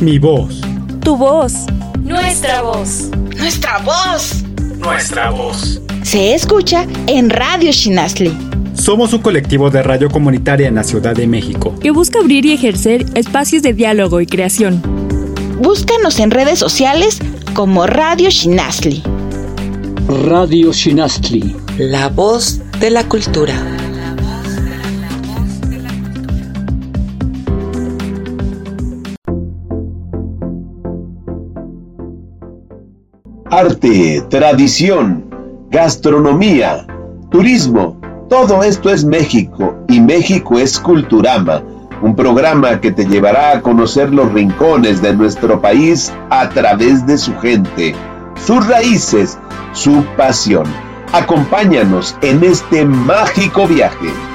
Mi voz. Tu voz. Nuestra voz. Nuestra voz. Nuestra voz. Se escucha en Radio Shinasli. Somos un colectivo de radio comunitaria en la Ciudad de México que busca abrir y ejercer espacios de diálogo y creación. Búscanos en redes sociales como Radio Shinasli. Radio Shinasli. La voz de la cultura. Arte, tradición, gastronomía, turismo, todo esto es México y México es Culturama, un programa que te llevará a conocer los rincones de nuestro país a través de su gente, sus raíces, su pasión. Acompáñanos en este mágico viaje.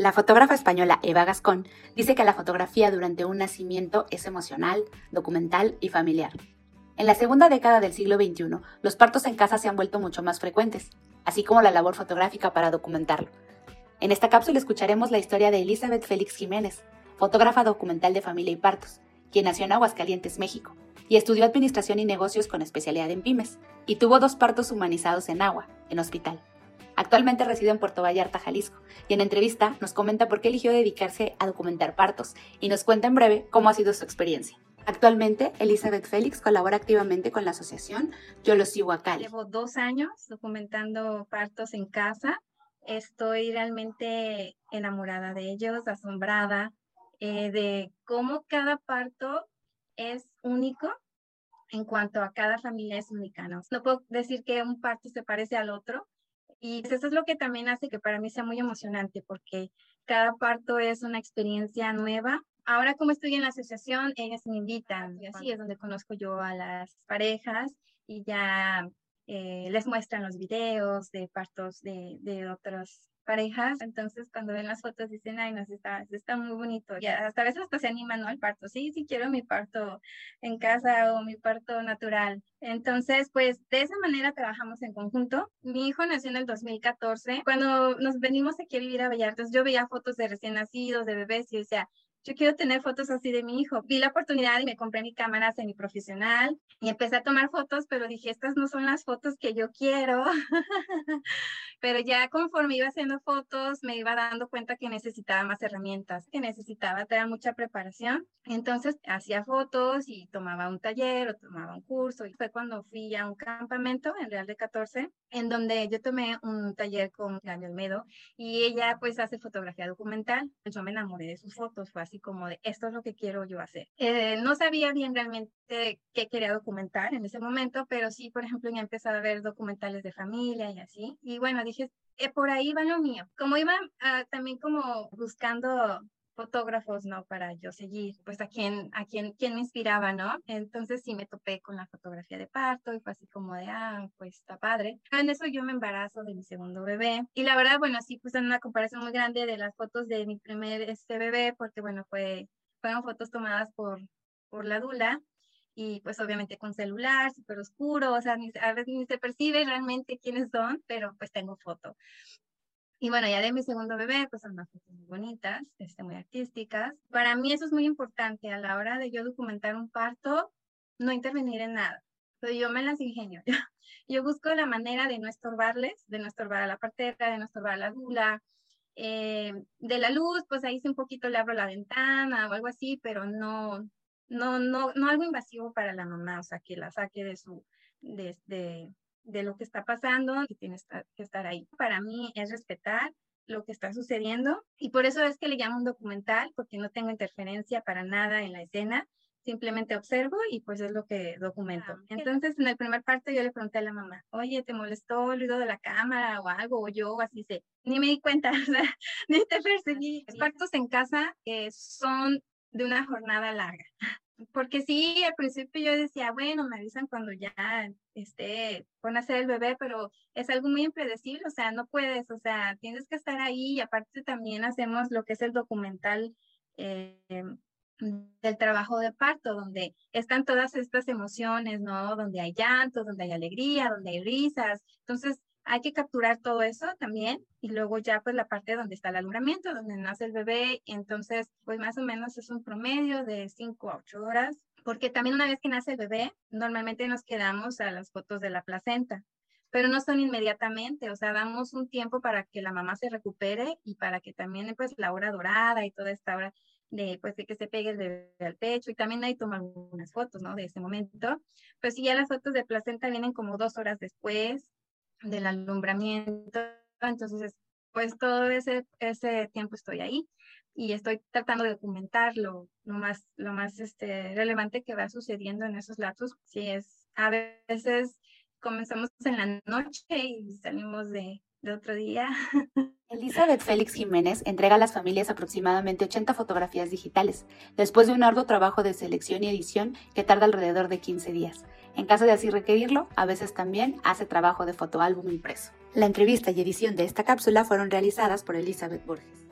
La fotógrafa española Eva Gascón dice que la fotografía durante un nacimiento es emocional, documental y familiar. En la segunda década del siglo XXI, los partos en casa se han vuelto mucho más frecuentes, así como la labor fotográfica para documentarlo. En esta cápsula escucharemos la historia de Elizabeth Félix Jiménez, fotógrafa documental de familia y partos, quien nació en Aguascalientes, México, y estudió Administración y Negocios con especialidad en pymes, y tuvo dos partos humanizados en agua, en hospital. Actualmente reside en Puerto Vallarta, Jalisco, y en entrevista nos comenta por qué eligió dedicarse a documentar partos y nos cuenta en breve cómo ha sido su experiencia. Actualmente, Elizabeth Félix colabora activamente con la asociación Yo los sigo acá. Llevo dos años documentando partos en casa. Estoy realmente enamorada de ellos, asombrada eh, de cómo cada parto es único en cuanto a cada familia es única. ¿no? no puedo decir que un parto se parece al otro, y eso es lo que también hace que para mí sea muy emocionante porque cada parto es una experiencia nueva. Ahora como estoy en la asociación, ellas me invitan y así es donde conozco yo a las parejas y ya eh, les muestran los videos de partos de, de otros parejas, entonces cuando ven las fotos dicen, ay, no, está, está muy bonito, y hasta a veces hasta se animan, ¿no? Al parto, sí, sí quiero mi parto en casa o mi parto natural. Entonces, pues de esa manera trabajamos en conjunto. Mi hijo nació en el 2014. Cuando nos venimos aquí a vivir a Vallarta, yo veía fotos de recién nacidos, de bebés, y decía, yo quiero tener fotos así de mi hijo. Vi la oportunidad y me compré mi cámara semiprofesional y empecé a tomar fotos, pero dije, estas no son las fotos que yo quiero. pero ya conforme iba haciendo fotos, me iba dando cuenta que necesitaba más herramientas, que necesitaba tener mucha preparación. Entonces hacía fotos y tomaba un taller o tomaba un curso. Y fue cuando fui a un campamento en Real de 14, en donde yo tomé un taller con Gaby Olmedo y ella pues hace fotografía documental. Yo me enamoré de sus fotos, fue así como de esto es lo que quiero yo hacer. Eh, no sabía bien realmente qué quería documentar en ese momento, pero sí, por ejemplo, ya empezaba a ver documentales de familia y así. Y bueno, dije, eh, por ahí va lo mío. Como iba ah, también como buscando fotógrafos, ¿no? Para yo seguir, pues a quién, a quién, quién me inspiraba, ¿no? Entonces sí me topé con la fotografía de parto y fue así como de, ah, pues está padre. En eso yo me embarazo de mi segundo bebé y la verdad, bueno, sí puse una comparación muy grande de las fotos de mi primer este bebé porque, bueno, fue, fueron fotos tomadas por, por la dula y pues obviamente con celular, súper oscuro, o sea, a veces ni se percibe realmente quiénes son, pero pues tengo foto. Y bueno, ya de mi segundo bebé, pues son unas fotos muy bonitas, este, muy artísticas. Para mí eso es muy importante a la hora de yo documentar un parto, no intervenir en nada. Yo me las ingenio. Yo busco la manera de no estorbarles, de no estorbar a la partera, de no estorbar a la dula. Eh, de la luz, pues ahí sí un poquito le abro la ventana o algo así, pero no, no, no, no algo invasivo para la mamá, o sea, que la saque de su, de, de lo que está pasando y tienes que estar ahí. Para mí es respetar lo que está sucediendo y por eso es que le llamo un documental, porque no tengo interferencia para nada en la escena, simplemente observo y pues es lo que documento. Ah, Entonces, en el primer parte yo le pregunté a la mamá, oye, ¿te molestó el ruido de la cámara o algo? O yo así se, ni me di cuenta, ni te perseguí. Los partos en casa eh, son de una jornada larga porque sí, al principio yo decía, bueno, me avisan cuando ya esté, van a ser el bebé, pero es algo muy impredecible, o sea, no puedes, o sea, tienes que estar ahí y aparte también hacemos lo que es el documental eh, del trabajo de parto, donde están todas estas emociones, ¿no? Donde hay llanto, donde hay alegría, donde hay risas. Entonces, hay que capturar todo eso también y luego ya pues la parte donde está el alumbramiento, donde nace el bebé, entonces pues más o menos es un promedio de 5 a 8 horas, porque también una vez que nace el bebé, normalmente nos quedamos a las fotos de la placenta, pero no son inmediatamente, o sea, damos un tiempo para que la mamá se recupere y para que también pues la hora dorada y toda esta hora de, pues, de que se pegue el bebé al pecho y también ahí toman algunas fotos, ¿no? De ese momento. Pues sí, ya las fotos de placenta vienen como dos horas después del alumbramiento, entonces, pues todo ese, tiempo estoy ahí y estoy tratando de documentar lo, más, lo más este, relevante que va sucediendo en esos lapsos. Sí, es, a veces comenzamos en la noche y salimos de, de otro día. Elizabeth Félix Jiménez entrega a las familias aproximadamente 80 fotografías digitales, después de un arduo trabajo de selección y edición que tarda alrededor de 15 días. En caso de así requerirlo, a veces también hace trabajo de fotoálbum impreso. La entrevista y edición de esta cápsula fueron realizadas por Elizabeth Borges.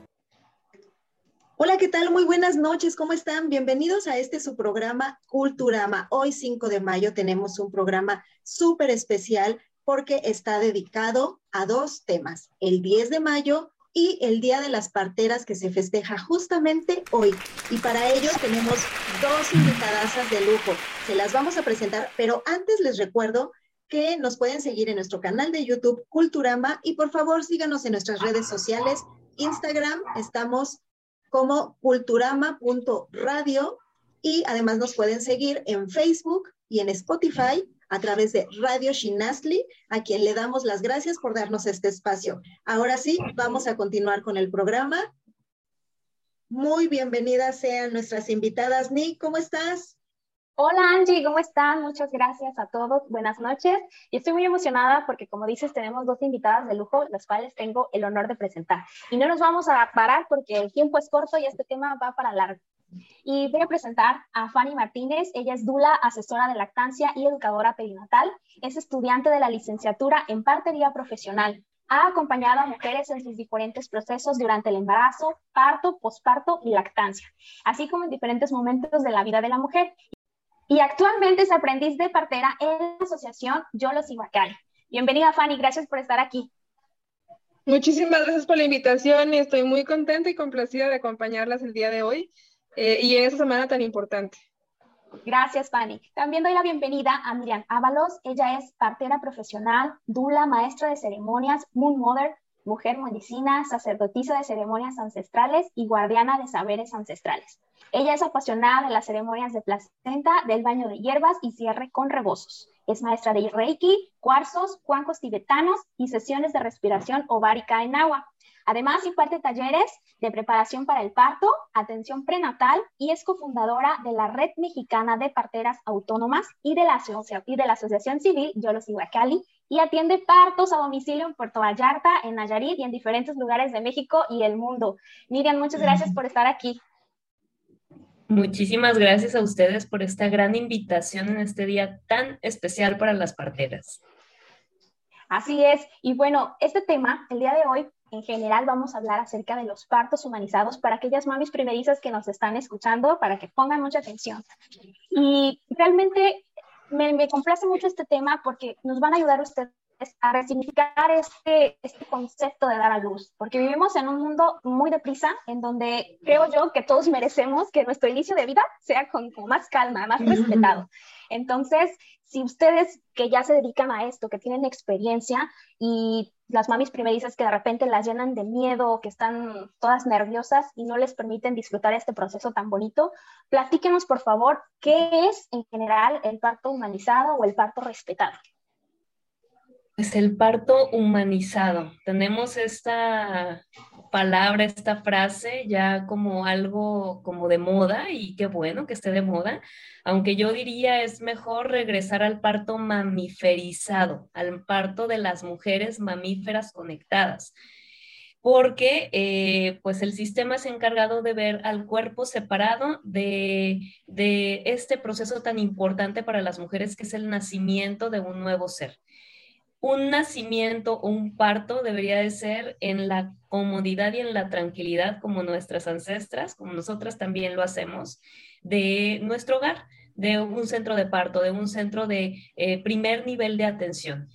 Hola, ¿qué tal? Muy buenas noches, ¿cómo están? Bienvenidos a este su programa Culturama. Hoy 5 de mayo tenemos un programa súper especial porque está dedicado a dos temas, el 10 de mayo y el Día de las Parteras que se festeja justamente hoy. Y para ello tenemos dos invitadasas de lujo. Se las vamos a presentar, pero antes les recuerdo que nos pueden seguir en nuestro canal de YouTube Culturama y por favor síganos en nuestras redes sociales. Instagram estamos como culturama.radio y además nos pueden seguir en Facebook y en Spotify a través de Radio Shinasli, a quien le damos las gracias por darnos este espacio. Ahora sí, vamos a continuar con el programa. Muy bienvenidas sean nuestras invitadas. Nick, ¿cómo estás? Hola Angie, ¿cómo están? Muchas gracias a todos. Buenas noches. Y estoy muy emocionada porque, como dices, tenemos dos invitadas de lujo, las cuales tengo el honor de presentar. Y no nos vamos a parar porque el tiempo es corto y este tema va para largo. Y voy a presentar a Fanny Martínez. Ella es Dula, asesora de lactancia y educadora perinatal. Es estudiante de la licenciatura en partería profesional. Ha acompañado a mujeres en sus diferentes procesos durante el embarazo, parto, posparto y lactancia, así como en diferentes momentos de la vida de la mujer. Y actualmente es aprendiz de partera en la asociación Yolos Iguacari. Bienvenida, Fanny. Gracias por estar aquí. Muchísimas gracias por la invitación. Estoy muy contenta y complacida de acompañarlas el día de hoy eh, y en esta semana tan importante. Gracias, Fanny. También doy la bienvenida a Miriam Ábalos. Ella es partera profesional, dula, maestra de ceremonias, moon mother, mujer medicina, sacerdotisa de ceremonias ancestrales y guardiana de saberes ancestrales. Ella es apasionada de las ceremonias de placenta, del baño de hierbas y cierre con rebozos. Es maestra de Reiki, cuarzos, cuancos tibetanos y sesiones de respiración ovárica en agua. Además, imparte talleres de preparación para el parto, atención prenatal y es cofundadora de la Red Mexicana de Parteras Autónomas y de la, y de la Asociación Civil Yolos Cali y atiende partos a domicilio en Puerto Vallarta, en Nayarit y en diferentes lugares de México y el mundo. Miriam, muchas gracias por estar aquí. Muchísimas gracias a ustedes por esta gran invitación en este día tan especial para las parteras. Así es. Y bueno, este tema, el día de hoy, en general vamos a hablar acerca de los partos humanizados para aquellas mamis primerizas que nos están escuchando, para que pongan mucha atención. Y realmente me, me complace mucho este tema porque nos van a ayudar ustedes a resignificar este, este concepto de dar a luz, porque vivimos en un mundo muy deprisa, en donde creo yo que todos merecemos que nuestro inicio de vida sea con, con más calma, más respetado. Entonces, si ustedes que ya se dedican a esto, que tienen experiencia y las mamis primerizas que de repente las llenan de miedo, que están todas nerviosas y no les permiten disfrutar este proceso tan bonito, platíquenos por favor qué es en general el parto humanizado o el parto respetado. Pues el parto humanizado. Tenemos esta palabra, esta frase ya como algo como de moda y qué bueno que esté de moda, aunque yo diría es mejor regresar al parto mamiferizado, al parto de las mujeres mamíferas conectadas porque eh, pues el sistema es encargado de ver al cuerpo separado de, de este proceso tan importante para las mujeres que es el nacimiento de un nuevo ser un nacimiento o un parto debería de ser en la comodidad y en la tranquilidad como nuestras ancestras, como nosotras también lo hacemos, de nuestro hogar, de un centro de parto, de un centro de eh, primer nivel de atención.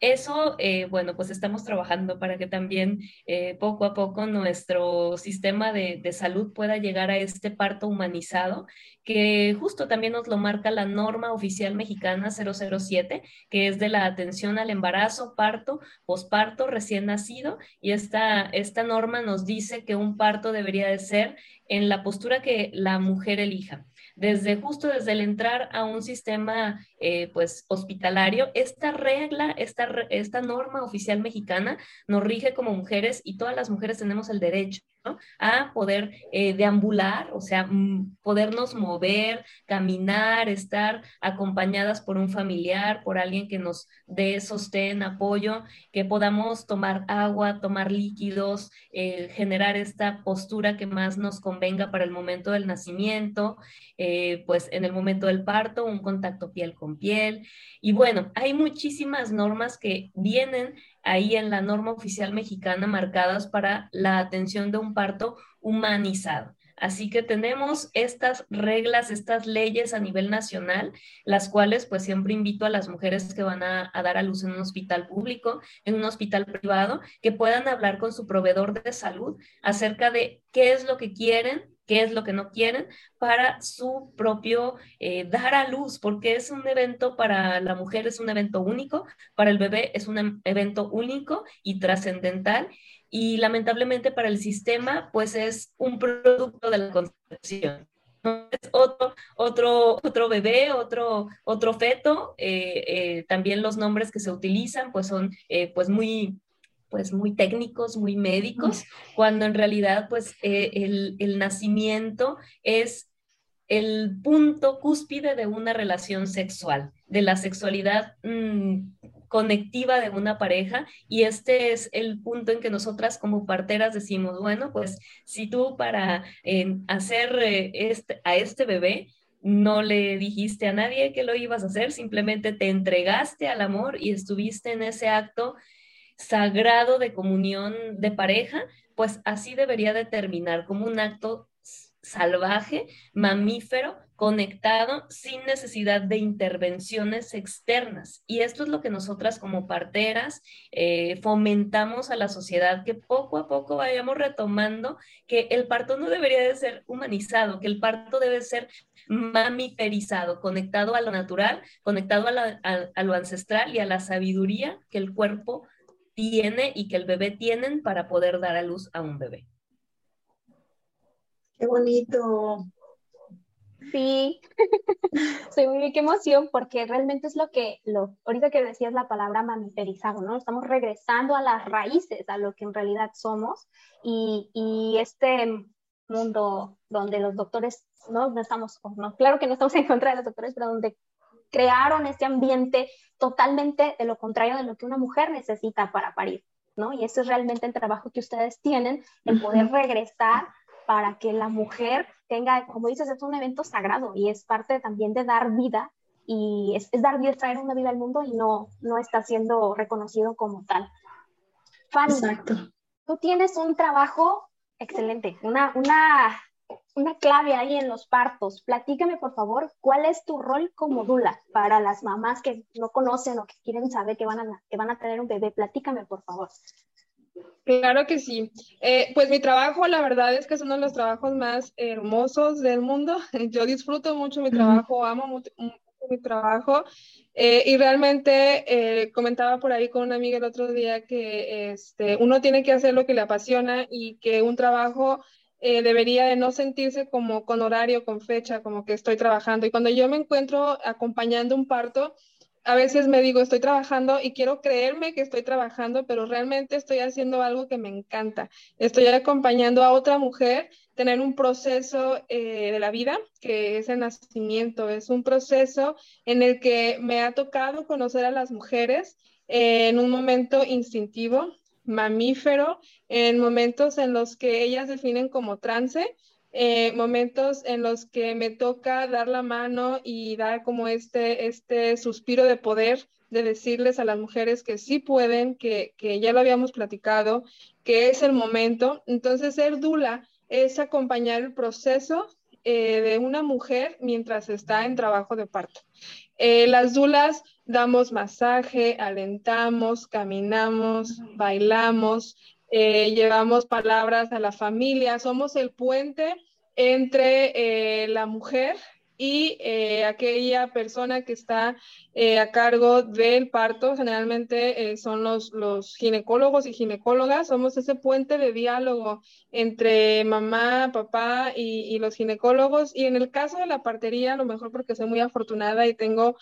Eso, eh, bueno, pues estamos trabajando para que también eh, poco a poco nuestro sistema de, de, salud pueda llegar a este parto humanizado, que justo también nos lo marca la norma oficial mexicana 007, que es de la atención al embarazo, parto, posparto, recién nacido, y esta, esta norma nos dice que un parto debería de ser en la postura que la mujer elija desde justo desde el entrar a un sistema eh, pues hospitalario, esta regla, esta, esta norma oficial mexicana nos rige como mujeres y todas las mujeres tenemos el derecho a poder eh, deambular, o sea, podernos mover, caminar, estar acompañadas por un familiar, por alguien que nos dé sostén, apoyo, que podamos tomar agua, tomar líquidos, eh, generar esta postura que más nos convenga para el momento del nacimiento, eh, pues en el momento del parto, un contacto piel con piel. Y bueno, hay muchísimas normas que vienen ahí en la norma oficial mexicana marcadas para la atención de un parto humanizado. Así que tenemos estas reglas, estas leyes a nivel nacional, las cuales pues siempre invito a las mujeres que van a, dar a luz en un hospital público, en un hospital privado, que puedan hablar con su proveedor de salud acerca de qué es lo que quieren, qué es lo que no quieren para su propio eh, dar a luz, porque es un evento para la mujer, es un evento único, para el bebé es un evento único y trascendental, y lamentablemente para el sistema, pues es un producto de la concepción. Es otro, otro, otro bebé, otro, otro feto. Eh, eh, también los nombres que se utilizan pues son pues muy pues muy técnicos, muy médicos, cuando en realidad pues eh, el, nacimiento es el punto cúspide de una relación sexual, de la sexualidad mm, conectiva de una pareja y este es el punto en que nosotras como parteras decimos, bueno, pues si tú para hacer eh, este, a este bebé no le dijiste a nadie que lo ibas a hacer, simplemente te entregaste al amor y estuviste en ese acto sagrado de comunión de pareja, pues así debería de terminar como un acto salvaje, mamífero, conectado, sin necesidad de intervenciones externas. Y esto es lo que nosotras como parteras eh, fomentamos a la sociedad, que poco a poco vayamos retomando que el parto no debería de ser humanizado, que el parto debe ser mamiferizado, conectado a lo natural, conectado a, a lo ancestral y a la sabiduría que el cuerpo tiene y que el bebé tienen para poder dar a luz a un bebé. Qué bonito. Sí, sí, qué emoción, porque realmente es lo que, lo, ahorita que decías la palabra mamiferizado, ¿no? Estamos regresando a las raíces, a lo que en realidad somos, y, y este mundo donde los doctores, no, no estamos, no, claro que no estamos en contra de los doctores, pero donde crearon este ambiente totalmente de lo contrario de lo que una mujer necesita para parir, ¿no? Y ese es realmente el trabajo que ustedes tienen, el poder regresar para que la mujer tenga, como dices, es un evento sagrado y es parte también de dar vida y es, dar vida, traer una vida al mundo y no, no está siendo reconocido como tal. Fanny, Exacto. tú tienes un trabajo excelente, una, una una clave ahí en los partos. Platícame, por favor, cuál es tu rol como dula para las mamás que no conocen o que quieren saber que van a, que van a tener un bebé. Platícame, por favor. Claro que sí. Eh, pues mi trabajo, la verdad es que es uno de los trabajos más hermosos del mundo. Yo disfruto mucho mi trabajo, amo mucho, mi trabajo eh, y realmente eh, comentaba por ahí con una amiga el otro día que este, uno tiene que hacer lo que le apasiona y que un trabajo eh, debería de no sentirse como con horario, con fecha, como que estoy trabajando. Y cuando yo me encuentro acompañando un parto, a veces me digo, estoy trabajando y quiero creerme que estoy trabajando, pero realmente estoy haciendo algo que me encanta. Estoy acompañando a otra mujer tener un proceso eh, de la vida, que es el nacimiento. Es un proceso en el que me ha tocado conocer a las mujeres eh, en un momento instintivo, mamífero en momentos en los que ellas definen como trance, eh, momentos en los que me toca dar la mano y dar como este, este suspiro de poder de decirles a las mujeres que sí pueden, que, ya lo habíamos platicado, que es el momento. Entonces, ser dula es acompañar el proceso eh, de una mujer mientras está en trabajo de parto. Eh, las dulas damos masaje, alentamos, caminamos, bailamos, eh, llevamos palabras a la familia, somos el puente entre eh, la mujer y eh, aquella persona que está eh, a cargo del parto, generalmente eh, son los, los ginecólogos y ginecólogas, somos ese puente de diálogo entre mamá, papá y, los ginecólogos. Y en el caso de la partería, a lo mejor porque soy muy afortunada y tengo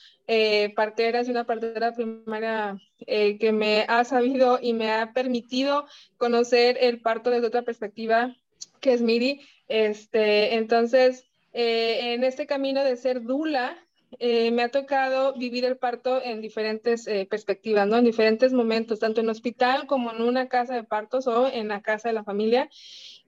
parteras y una partera primaria que me ha sabido y me ha permitido conocer el parto desde otra perspectiva, que es Miri. Este, entonces, eh, en este camino de ser dula, eh, me ha tocado vivir el parto en diferentes eh, perspectivas, ¿no? En diferentes momentos, tanto en hospital como en una casa de partos o en la casa de la familia.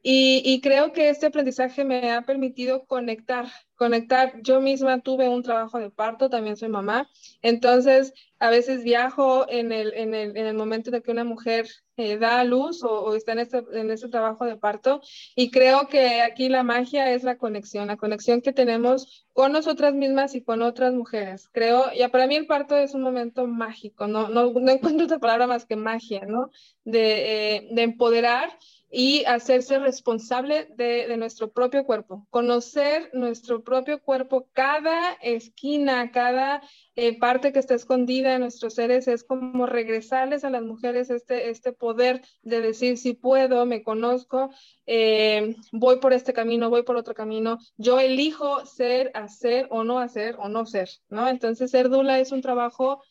Y, creo que este aprendizaje me ha permitido conectar, conectar. Yo misma tuve un trabajo de parto, también soy mamá, entonces a veces viajo en el, en el, en el momento de que una mujer eh, da a luz o, está en este, en este trabajo de parto y creo que aquí la magia es la conexión, la conexión que tenemos con nosotras mismas y con otras mujeres. Creo, ya para mí el parto es un momento mágico, no, no, no encuentro otra palabra más que magia, ¿no? De, eh, de empoderar y hacerse responsable de, nuestro propio cuerpo, conocer nuestro propio cuerpo, cada esquina, cada eh, parte que está escondida en nuestros seres, es como regresarles a las mujeres este, este poder de decir si puedo, me conozco, eh, voy por este camino, voy por otro camino, yo elijo ser, hacer o no hacer o no ser, ¿no? Entonces ser dula es un trabajo,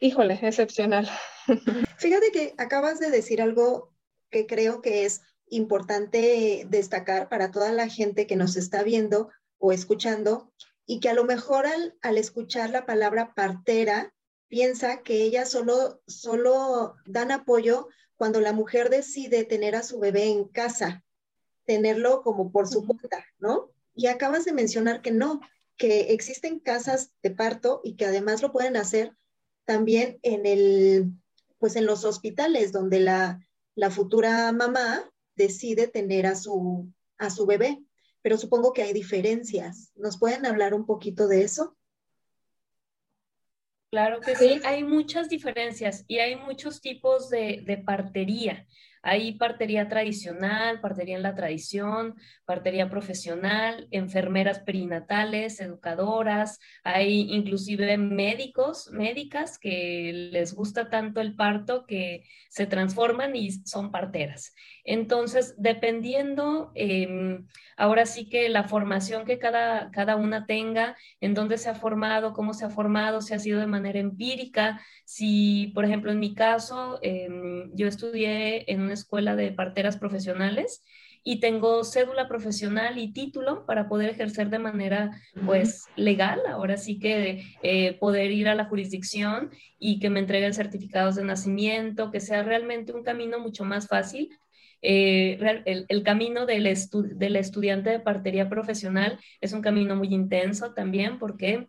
híjole, excepcional. Fíjate que acabas de decir algo que creo que es importante destacar para toda la gente que nos está viendo o escuchando y que a lo mejor al, escuchar la palabra partera piensa que ellas solo, solo dan apoyo cuando la mujer decide tener a su bebé en casa, tenerlo como por su cuenta, ¿no? Y acabas de mencionar que no, que existen casas de parto y que además lo pueden hacer también en el, pues en los hospitales donde la, la futura mamá decide tener a su, a su bebé, pero supongo que hay diferencias. ¿Nos pueden hablar un poquito de eso? Claro que sí, hay muchas diferencias y hay muchos tipos de, de partería. Hay partería tradicional, partería en la tradición, partería profesional, enfermeras perinatales, educadoras, hay inclusive médicos, médicas que les gusta tanto el parto que se transforman y son parteras. Entonces, dependiendo, em, ahora sí que la formación que cada, cada una tenga, en dónde se ha formado, cómo se ha formado, si ha sido de manera empírica, si, por ejemplo, en mi caso, em, yo estudié en una escuela de parteras profesionales y tengo cédula profesional y título para poder ejercer de manera pues legal, ahora sí que eh, poder ir a la jurisdicción y que me entreguen certificados de nacimiento, que sea realmente un camino mucho más fácil eh, el, camino del, del, estudiante de partería profesional es un camino muy intenso también porque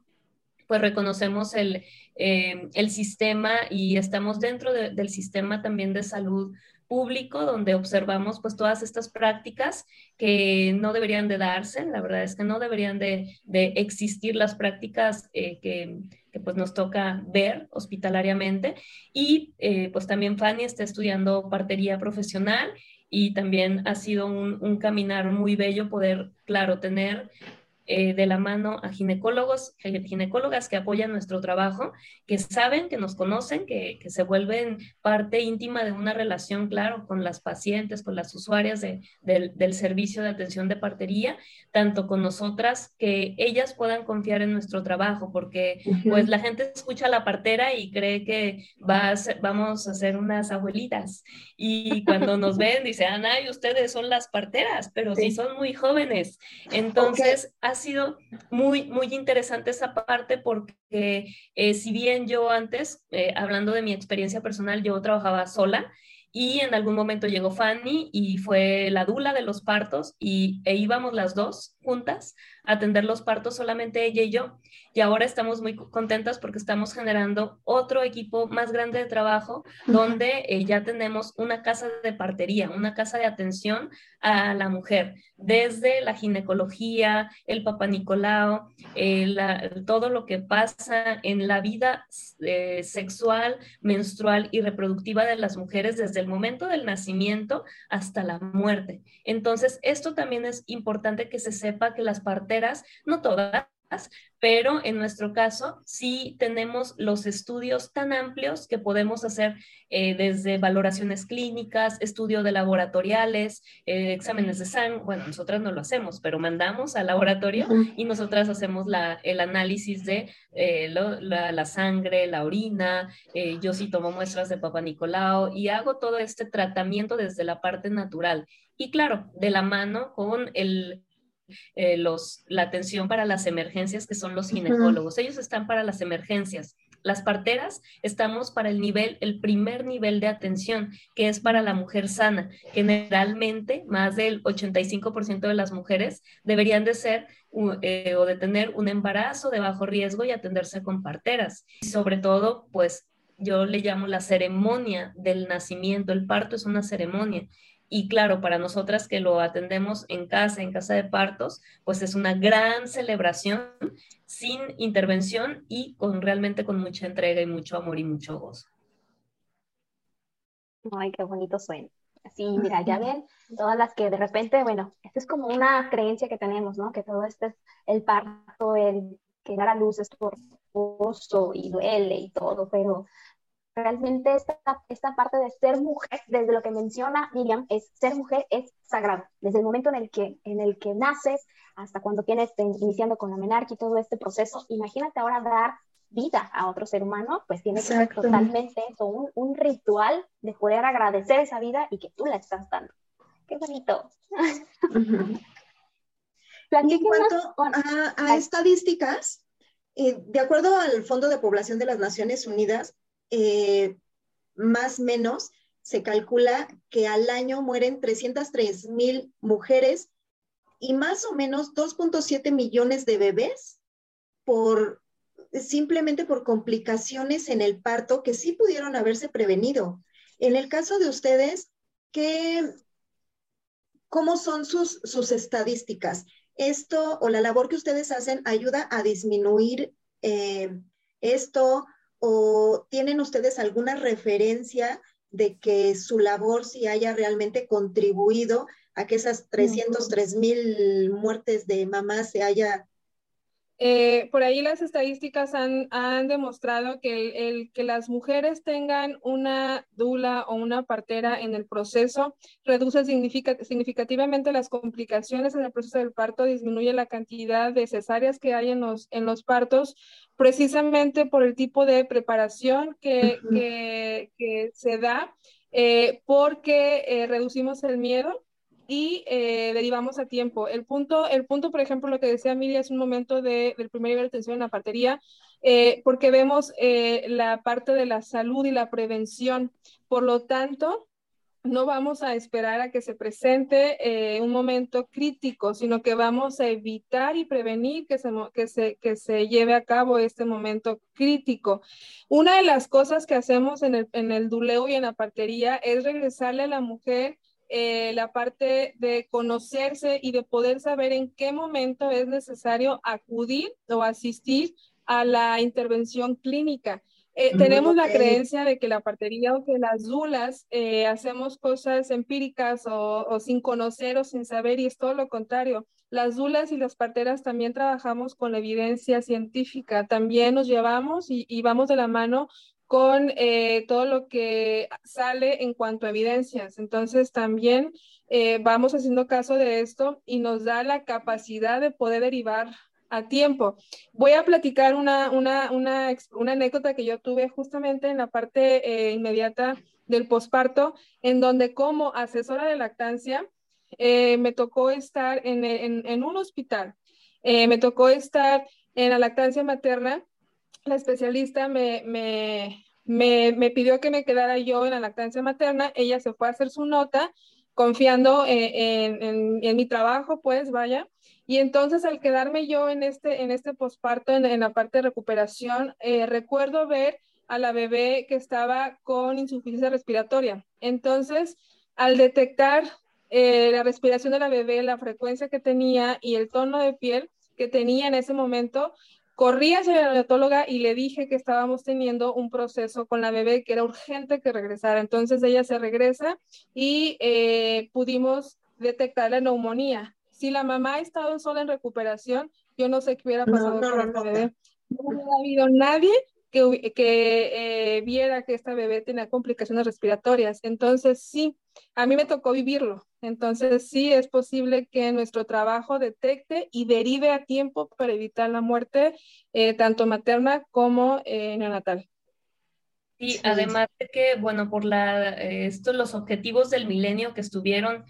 pues reconocemos el, eh, el sistema y estamos dentro del sistema también de salud público donde observamos pues todas estas prácticas que no deberían de darse, la verdad es que no deberían de, de existir las prácticas eh, que, que, pues nos toca ver hospitalariamente. Y pues también Fanny está estudiando partería profesional y también ha sido un, un caminar muy bello poder, claro, tener eh, de la mano a ginecólogos, ginecólogas que apoyan nuestro trabajo, que saben, que nos conocen, que, que, se vuelven parte íntima de una relación, claro, con las pacientes, con las usuarias de, del servicio de atención de partería, tanto con nosotras, que ellas puedan confiar en nuestro trabajo, porque pues la gente escucha a la partera y cree que va a vamos a ser unas abuelitas. Y cuando nos ven, dicen, ay, ustedes son las parteras, pero sí, son muy jóvenes. Entonces, ha sido muy, muy interesante esa parte porque eh, si bien yo antes, eh, hablando de mi experiencia personal, yo trabajaba sola y en algún momento llegó Fanny y fue la dula de los partos y e íbamos las dos juntas a atender los partos, solamente ella y yo. Y ahora estamos muy contentas porque estamos generando otro equipo más grande de trabajo donde eh, ya tenemos una casa de partería, una casa de atención a la mujer, desde la ginecología, el papá Nicolau, eh, todo lo que pasa en la vida eh, sexual, menstrual y reproductiva de las mujeres desde el momento del nacimiento hasta la muerte. Entonces, esto también es importante que se sepa que las parteras, no todas, pero en nuestro caso sí tenemos los estudios tan amplios que podemos hacer eh, desde valoraciones clínicas, estudio de laboratoriales, eh, exámenes de sangre. Bueno, nosotras no lo hacemos, pero mandamos al laboratorio y nosotras hacemos el análisis de eh, la, sangre, la orina. yo sí tomo muestras de Papa Nicolau y hago todo este tratamiento desde la parte natural. Y claro, de la mano con el eh, los, la atención para las emergencias, que son los ginecólogos. Ellos están para las emergencias. Las parteras estamos para el nivel, el primer nivel de atención, que es para la mujer sana. Generalmente, más del 85% de las mujeres deberían de ser eh, o de tener un embarazo de bajo riesgo y atenderse con parteras. Y sobre todo, pues yo le llamo la ceremonia del nacimiento. El parto es una ceremonia y claro, para nosotras que lo atendemos en casa, en casa de partos, pues es una gran celebración sin intervención y con realmente con mucha entrega y mucho amor y mucho gozo. Ay, qué bonito suena. Sí, mira, ya ven, todas las que de repente, bueno, esto es como una creencia que tenemos, ¿no? Que todo esto es el parto, el que dar a luz es tortuoso y duele y todo, pero realmente esta, esta parte de ser mujer, desde lo que menciona Miriam, es ser mujer es sagrado. Desde el momento en el que, en el que naces hasta cuando tienes, iniciando con la menarquia y todo este proceso, imagínate ahora dar vida a otro ser humano, pues tiene que ser totalmente eso, un, un, ritual de poder agradecer esa vida y que tú la estás dando. Qué bonito. en cuanto a, estadísticas, eh, de acuerdo al Fondo de Población de las Naciones Unidas, eh, más o menos se calcula que al año mueren 303 mil mujeres y más o menos 2.7 millones de bebés por simplemente por complicaciones en el parto que sí pudieron haberse prevenido. En el caso de ustedes, ¿qué, ¿cómo son sus, sus estadísticas? ¿Esto o la labor que ustedes hacen ayuda a disminuir eh, esto? O tienen ustedes alguna referencia de que su labor sí haya realmente contribuido a que esas 303 mil muertes de mamás se haya eh, por ahí las estadísticas han, demostrado que, el, que las mujeres tengan una dula o una partera en el proceso reduce significativamente las complicaciones en el proceso del parto, disminuye la cantidad de cesáreas que hay en los, en los partos, precisamente por el tipo de preparación que, se da, eh, porque eh, reducimos el miedo y eh, derivamos a tiempo. El punto, el punto, por ejemplo, lo que decía Miriam es un momento de, del primer nivel de atención en la partería, eh, porque vemos eh, la parte de la salud y la prevención. Por lo tanto, no vamos a esperar a que se presente un momento crítico, sino que vamos a evitar y prevenir que se, que, se, que se lleve a cabo este momento crítico. Una de las cosas que hacemos en el, en el duleo y en la partería es regresarle a la mujer eh, la parte de conocerse y de poder saber en qué momento es necesario acudir o asistir a la intervención clínica. Eh, tenemos la creencia de que la partería o que las dulas eh, hacemos cosas empíricas o, sin conocer o sin saber y es todo lo contrario. Las dulas y las parteras también trabajamos con la evidencia científica, también nos llevamos y, y vamos de la mano con eh, todo lo que sale en cuanto a evidencias. Entonces también eh, vamos haciendo caso de esto y nos da la capacidad de poder derivar a tiempo. Voy a platicar una, una, una, anécdota que yo tuve justamente en la parte eh, inmediata del posparto, en donde como asesora de lactancia me tocó estar en, en un hospital, me tocó estar en la lactancia materna la especialista me, me, me, pidió que me quedara yo en la lactancia materna, ella se fue a hacer su nota confiando en, en, en, mi trabajo, pues vaya. Y entonces al quedarme yo en este, en este posparto, en, en, la parte de recuperación, eh, recuerdo ver a la bebé que estaba con insuficiencia respiratoria. Entonces, al detectar eh, la respiración de la bebé, la frecuencia que tenía y el tono de piel que tenía en ese momento, corrí hacia la neonatóloga y le dije que estábamos teniendo un proceso con la bebé que era urgente que regresara. Entonces ella se regresa y eh, pudimos detectar la neumonía. Si la mamá ha estado sola en recuperación, yo no sé qué hubiera pasado con esta bebé. No hubiera habido nadie que, que eh, viera que esta bebé tenía complicaciones respiratorias. Entonces, sí, a mí me tocó vivirlo. Entonces, sí es posible que nuestro trabajo detecte y derive a tiempo para evitar la muerte, eh, tanto materna como eh, neonatal. Y además de que, bueno, por la, estos los objetivos del milenio que estuvieron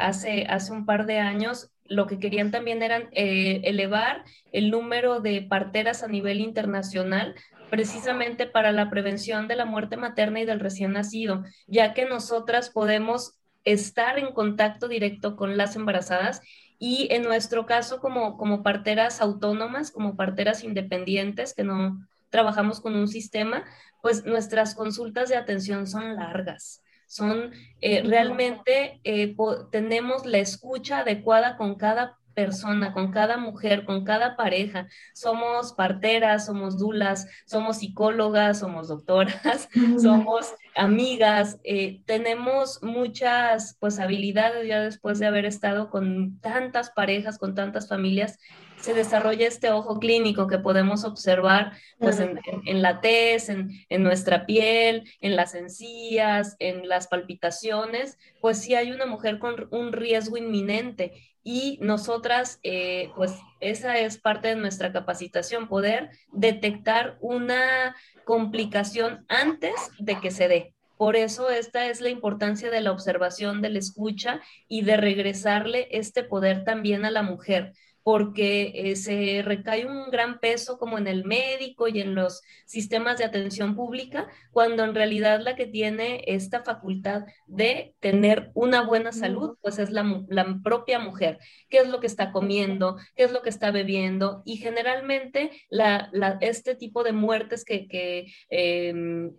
hace, hace un par de años, lo que querían también eran eh, elevar el número de parteras a nivel internacional precisamente para la prevención de la muerte materna y del recién nacido, ya que nosotras podemos estar en contacto directo con las embarazadas y en nuestro caso como, como parteras autónomas, como parteras independientes que no trabajamos con un sistema, pues nuestras consultas de atención son largas son eh, realmente eh, tenemos la escucha adecuada con cada persona, con cada mujer, con cada pareja. Somos parteras, somos dulas, somos psicólogas, somos doctoras, somos amigas, eh, tenemos muchas pues habilidades ya después de haber estado con tantas parejas, con tantas familias se desarrolla este ojo clínico que podemos observar pues, en, la tez, en, nuestra piel, en las encías, en las palpitaciones, pues sí hay una mujer con un riesgo inminente y nosotras, eh, pues esa es parte de nuestra capacitación, poder detectar una complicación antes de que se dé. Por eso esta es la importancia de la observación, de la escucha y de regresarle este poder también a la mujer porque eh, se recae un gran peso como en el médico y en los sistemas de atención pública, cuando en realidad la que tiene esta facultad de tener una buena salud, pues es la, la propia mujer. ¿Qué es lo que está comiendo? ¿Qué es lo que está bebiendo? Y generalmente la, la, este tipo de muertes que, que eh,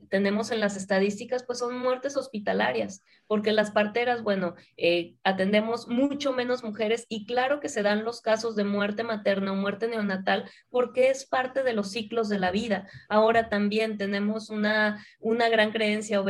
tenemos en las estadísticas, pues son muertes hospitalarias, porque las parteras, bueno, eh, atendemos mucho menos mujeres y claro que se dan los casos de muerte materna o muerte neonatal porque es parte de los ciclos de la vida. Ahora también tenemos una, una gran creencia o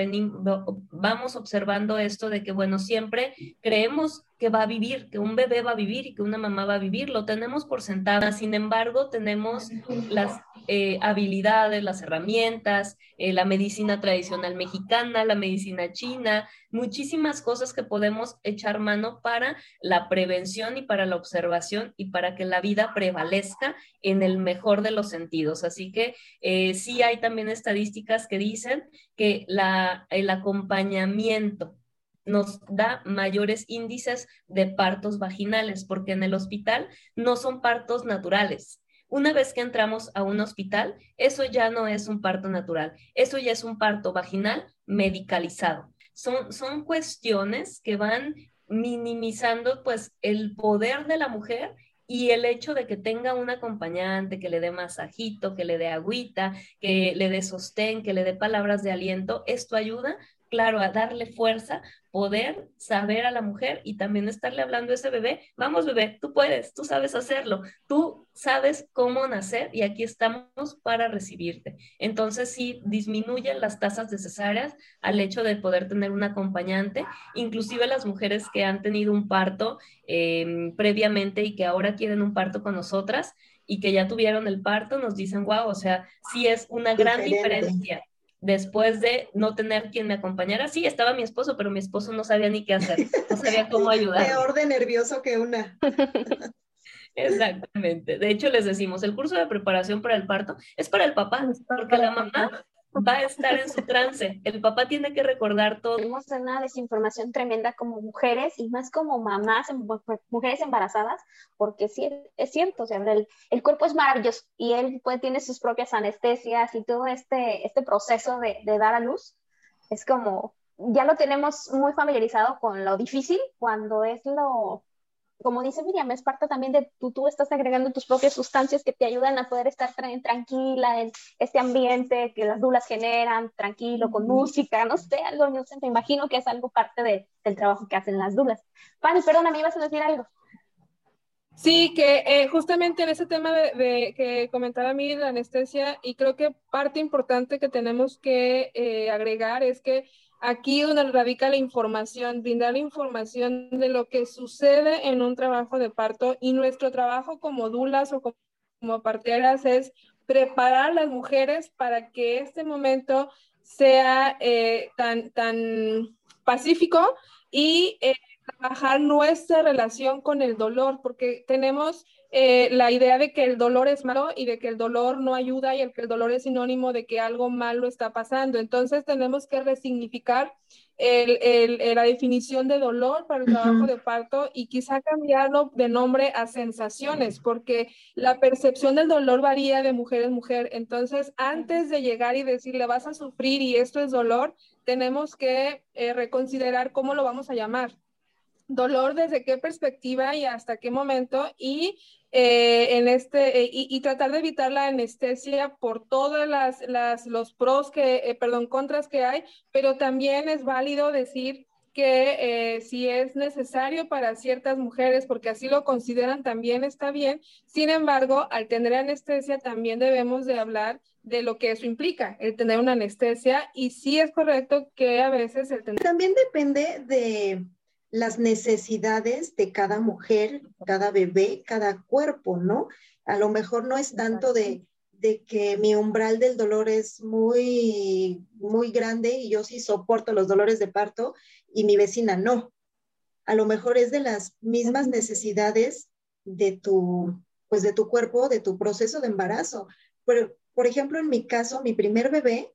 vamos observando esto de que, bueno, siempre creemos que va a vivir, que un bebé va a vivir y que una mamá va a vivir, lo tenemos por sentada. Sin embargo, tenemos las eh, habilidades, las herramientas, eh, la medicina tradicional mexicana, la medicina china, muchísimas cosas que podemos echar mano para la prevención y para la observación y para que la vida prevalezca en el mejor de los sentidos. Así que eh, sí hay también estadísticas que dicen que la, el acompañamiento nos da mayores índices de partos vaginales, porque en el hospital no son partos naturales. Una vez que entramos a un hospital, eso ya no es un parto natural, eso ya es un parto vaginal medicalizado. Son, son cuestiones que van minimizando pues el poder de la mujer y el hecho de que tenga un acompañante que le dé masajito, que le dé agüita, que le dé sostén, que le dé palabras de aliento, esto ayuda claro, a darle fuerza, poder saber a la mujer y también estarle hablando a ese bebé, vamos bebé, tú puedes, tú sabes hacerlo, tú sabes cómo nacer y aquí estamos para recibirte. Entonces sí, disminuyen las tasas de cesáreas al hecho de poder tener un acompañante, inclusive las mujeres que han tenido un parto em, previamente y que ahora quieren un parto con nosotras y que ya tuvieron el parto, nos dicen, wow, o sea, sí es una gran diferencia después de no tener quien me acompañara. Sí, estaba mi esposo, pero mi esposo no sabía ni qué hacer, no sabía cómo ayudar. Peor de nervioso que una. Exactamente. De hecho, les decimos, el curso de preparación para el parto es para el papá, porque la mamá va a estar en su trance. El papá tiene que recordar todo. Tenemos una desinformación tremenda como mujeres y más como mamás, em, mujeres embarazadas, porque sí, es cierto, o sea, el, el cuerpo es maravilloso y él pues, tiene sus propias anestesias y todo este, este proceso de dar a luz. Es como, ya lo tenemos muy familiarizado con lo difícil cuando es lo, como dice Miriam, es parte también de tú, tú estás agregando tus propias sustancias que te ayudan a poder estar tranquila en este ambiente que las dulas generan, tranquilo, con música, no sé, algo, no sé, me imagino que es algo parte de, del trabajo que hacen las dulas. Fanny, perdón, me ibas a decir algo. Sí, que eh, justamente en ese tema de, de, que comentaba mí la anestesia, y creo que parte importante que tenemos que eh, agregar es que aquí donde radica la información, brindar información de lo que sucede en un trabajo de parto. Y nuestro trabajo como dulas o como, parteras es preparar a las mujeres para que este momento sea eh, tan, tan pacífico y eh, trabajar nuestra relación con el dolor, porque tenemos eh, la idea de que el dolor es malo y de que el dolor no ayuda y el que el dolor es sinónimo de que algo malo está pasando. Entonces tenemos que resignificar el, el, la definición de dolor para el trabajo de parto y quizá cambiarlo de nombre a sensaciones, porque la percepción del dolor varía de mujer en mujer. Entonces, antes de llegar y decirle vas a sufrir y esto es dolor, tenemos que eh, reconsiderar cómo lo vamos a llamar dolor desde qué perspectiva y hasta qué momento y eh, en este eh, y, tratar de evitar la anestesia por todas las, las los pros que eh, perdón contras que hay pero también es válido decir que si es necesario para ciertas mujeres, porque así lo consideran, también está bien. Sin embargo, al tener anestesia, también debemos de hablar de lo que eso implica, el tener una anestesia, y sí es correcto que a veces el tener... También depende de, las necesidades de cada mujer, cada bebé, cada cuerpo, ¿no? A lo mejor no es tanto de, de que mi umbral del dolor es muy, muy grande y yo sí soporto los dolores de parto y mi vecina no. A lo mejor es de las mismas necesidades de tu, pues de tu cuerpo, de tu proceso de embarazo. Pero, por ejemplo, en mi caso, mi primer bebé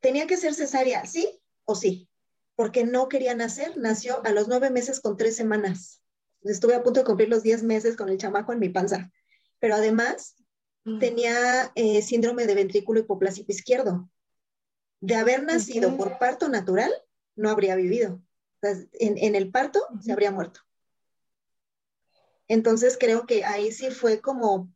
tenía que ser cesárea, ¿sí o sí? Porque no quería nacer. Nació a los nueve meses con tres semanas. Estuve a punto de cumplir los diez meses con el chamaco en mi panza. Pero además mm. tenía eh, síndrome de ventrículo hipoplásico izquierdo. De haber nacido por parto natural, no habría vivido. en, en, el parto se habría muerto. Entonces creo que ahí sí fue como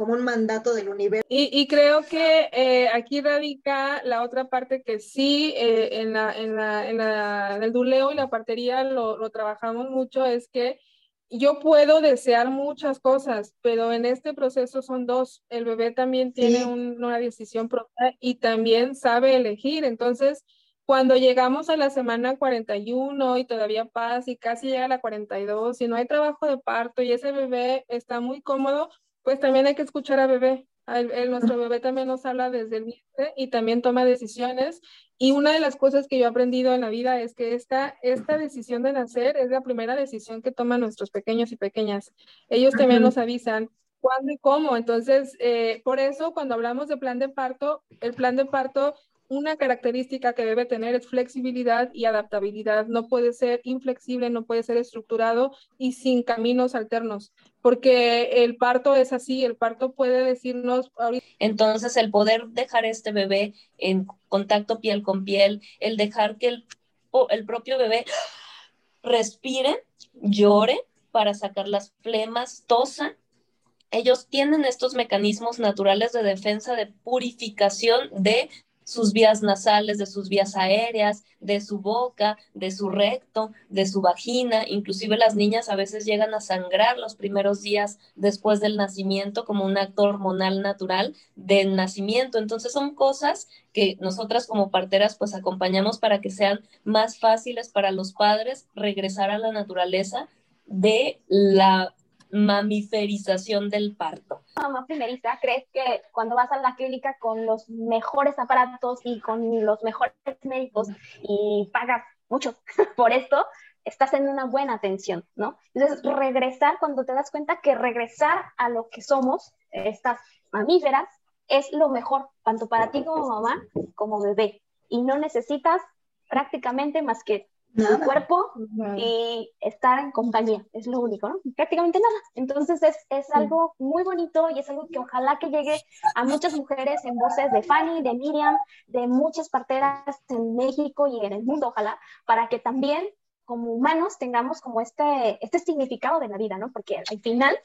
como un mandato del universo. Y, creo que eh, aquí radica la otra parte que sí, eh, en, la, en, la, en, la, el duleo y la partería lo, lo, trabajamos mucho, es que yo puedo desear muchas cosas, pero en este proceso son dos. El bebé también tiene una decisión propia y también sabe elegir. Entonces, cuando llegamos a la semana 41 y todavía pasa y casi llega a la 42 y no hay trabajo de parto y ese bebé está muy cómodo, pues también hay que escuchar a bebé. El, nuestro bebé también nos habla desde el vientre y también toma decisiones. Y una de las cosas que yo he aprendido en la vida es que esta, esta decisión de nacer es la primera decisión que toman nuestros pequeños y pequeñas. Ellos también nos avisan cuándo y cómo. Entonces, eh, por eso cuando hablamos de plan de parto, el plan de parto una característica que debe tener es flexibilidad y adaptabilidad. No puede ser inflexible, no puede ser estructurado y sin caminos alternos, porque el parto es así, el parto puede decirnos... Entonces, el poder dejar este bebé en contacto piel con piel, el dejar que el, el propio bebé respire, llore para sacar las flemas, tosa, ellos tienen estos mecanismos naturales de defensa, de purificación de sus vías nasales, de sus vías aéreas, de su boca, de su recto, de su vagina. Inclusive las niñas a veces llegan a sangrar los primeros días después del nacimiento como un acto hormonal natural del nacimiento. Entonces son cosas que nosotras como parteras pues acompañamos para que sean más fáciles para los padres regresar a la naturaleza de la mamiferización del parto. Mamá primeriza, ¿crees que cuando vas a la clínica con los mejores aparatos y con los mejores médicos y pagas mucho por esto, estás en una buena atención, ¿no? Entonces, regresar, cuando te das cuenta que regresar a lo que somos, estas mamíferas, es lo mejor, tanto para ti como mamá, como bebé. Y no necesitas prácticamente más que tu cuerpo y estar en compañía, es lo único, ¿no? Prácticamente nada. Entonces es, es algo muy bonito y es algo que ojalá que llegue a muchas mujeres en voces de Fanny, de Miriam, de muchas parteras en México y en el mundo, ojalá, para que también como humanos tengamos como este, este significado de la vida, ¿no? Porque al final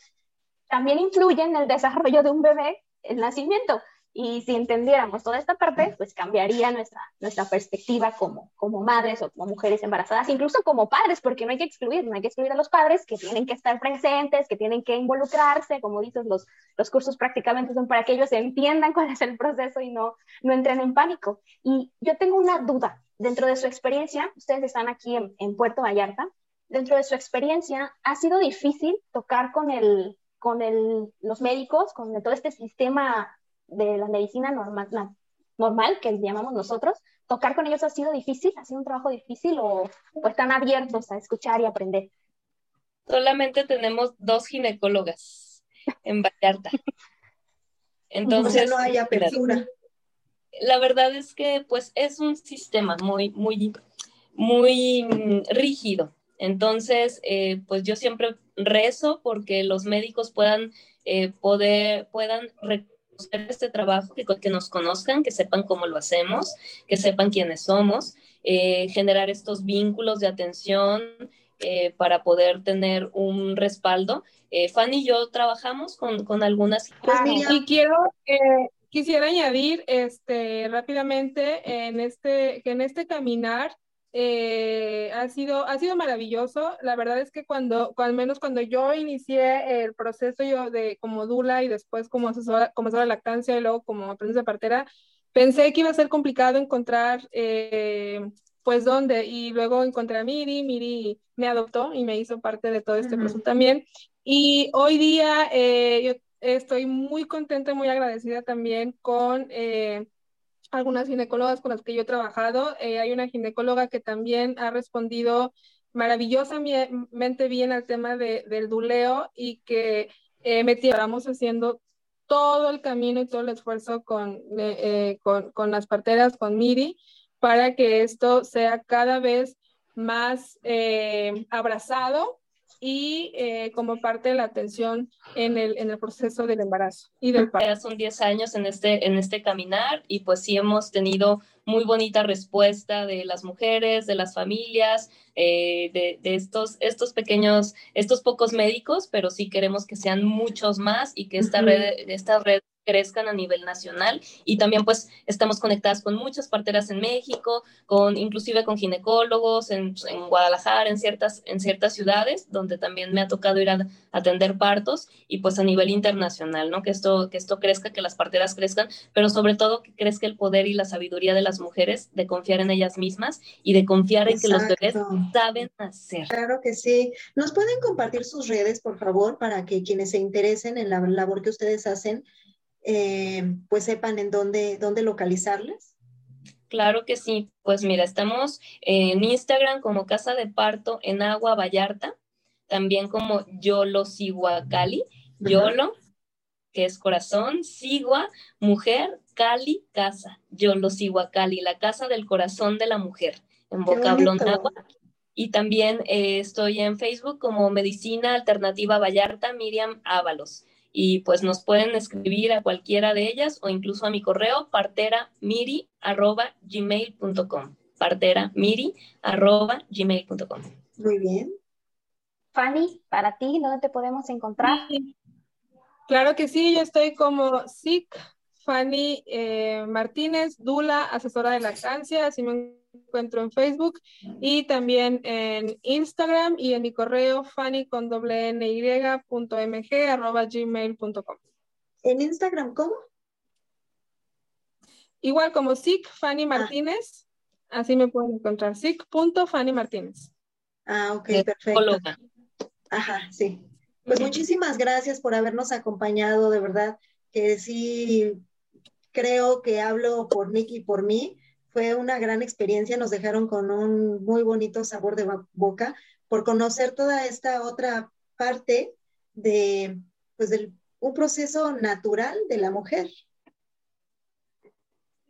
también influye en el desarrollo de un bebé el nacimiento. Y si entendiéramos toda esta parte, pues cambiaría nuestra, nuestra perspectiva como, como madres o como mujeres embarazadas, incluso como padres, porque no hay que excluir, no hay que excluir a los padres que tienen que estar presentes, que tienen que involucrarse, como dices, los, los cursos prácticamente son para que ellos entiendan cuál es el proceso y no, no entren en pánico. Y yo tengo una duda, dentro de su experiencia, ustedes están aquí en, en Puerto Vallarta, dentro de su experiencia, ¿ha sido difícil tocar con el, con el, los médicos, con todo este sistema de la medicina normal, normal que llamamos nosotros, tocar con ellos ha sido difícil, ha sido un trabajo difícil o, están abiertos a escuchar y aprender. Solamente tenemos dos ginecólogas en Vallarta. Entonces, no hay apertura. La verdad es que pues es un sistema muy, muy, muy rígido. Entonces, eh, pues yo siempre rezo porque los médicos puedan eh, poder, puedan reconocer este trabajo, que, que, nos conozcan, que sepan cómo lo hacemos, que sepan quiénes somos, eh, generar estos vínculos de atención para poder tener un respaldo. Fanny y yo trabajamos con, con algunas... Pues y quiero, quisiera añadir este, rápidamente en este, que en este caminar eh, ha, sido, ha sido maravilloso. La verdad es que cuando, al menos cuando yo inicié el proceso yo de como dula y después como asesora, como asesora de lactancia y luego como aprendiz de partera, pensé que iba a ser complicado encontrar eh, pues dónde y luego encontré a Miri, Miri me adoptó y me hizo parte de todo este proceso también. Y hoy día eh, yo estoy muy contenta, muy agradecida también con algunas ginecólogas con las que yo he trabajado. Eh, hay una ginecóloga que también ha respondido maravillosamente bien al tema de, del duleo y que eh, me llevamos haciendo todo el camino y todo el esfuerzo con, eh, con, con, las parteras, con Miri, para que esto sea cada vez más abrazado y eh, como parte de la atención en el, en el proceso del embarazo y del parto. Ya son 10 años en este, en este caminar y pues sí hemos tenido muy bonita respuesta de las mujeres, de las familias, eh, de, de, estos, estos pequeños, estos pocos médicos, pero sí queremos que sean muchos más y que esta red, esta red crezcan a nivel nacional y también pues estamos conectadas con muchas parteras en México, con inclusive con ginecólogos en, en Guadalajara, en ciertas, en ciertas ciudades donde también me ha tocado ir a, atender partos y pues a nivel internacional, ¿no? Que esto, que esto crezca, que las parteras crezcan, pero sobre todo que crezca el poder y la sabiduría de las mujeres de confiar en ellas mismas y de confiar en que los bebés saben hacer. Claro que sí. ¿Nos pueden compartir sus redes, por favor, para que quienes se interesen en la labor que ustedes hacen eh, pues sepan en dónde, dónde localizarlas? Claro que sí. Pues mira, estamos en Instagram como Casa de Parto en Agua Vallarta, también como Yolo Sigua Cali, Yolo, que es corazón, Sigua, mujer, Cali, casa, Yolo Sigua Cali, la casa del corazón de la mujer, en vocablo Agua. Y también eh, estoy en Facebook como Medicina Alternativa Vallarta, Miriam Ábalos y pues nos pueden escribir a cualquiera de ellas o incluso a mi correo parteramiri.gmail.com parteramiri.gmail.com Muy bien. Fanny, para ti, ¿dónde te podemos encontrar? Claro que sí, yo estoy como SIC Fanny eh, Martínez, Dula, asesora de lactancia, así me encuentro en Facebook y también en Instagram y en mi correo fanny con doble arroba gmail.com. ¿En Instagram cómo? Igual como SIC Fanny ah. Martínez, así me pueden encontrar, Fanny Martínez. Ah, ok, perfecto. Ajá, sí. Pues muchísimas gracias por habernos acompañado, de verdad, que sí creo que hablo por Nick y por mí. Fue una gran experiencia, nos dejaron con un muy bonito sabor de boca por conocer toda esta otra parte de, pues, del, un proceso natural de la mujer.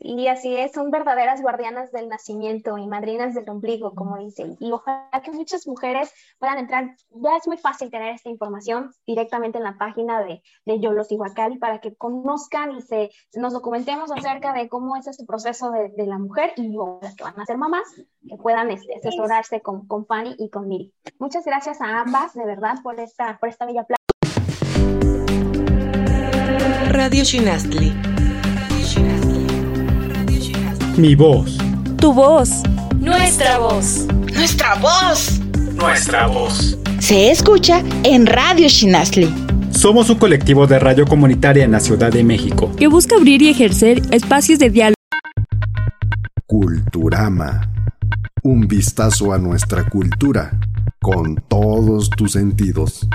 Y así es, son verdaderas guardianas del nacimiento y madrinas del ombligo, como dicen. Y ojalá que muchas mujeres puedan entrar. Ya es muy fácil tener esta información directamente en la página de, de Yolos Iguacali para que conozcan y se, nos documentemos acerca de cómo es este proceso de, de la mujer y las que van a ser mamás, que puedan este, asesorarse con, con Fanny y con Miri. Muchas gracias a ambas, de verdad, por esta, por esta bella plática. Radio Shinastli. Mi voz. Tu voz. Nuestra voz. Nuestra voz. Nuestra voz. Se escucha en Radio Shinasli. Somos un colectivo de radio comunitaria en la Ciudad de México. Que busca abrir y ejercer espacios de diálogo. Culturama. Un vistazo a nuestra cultura con todos tus sentidos.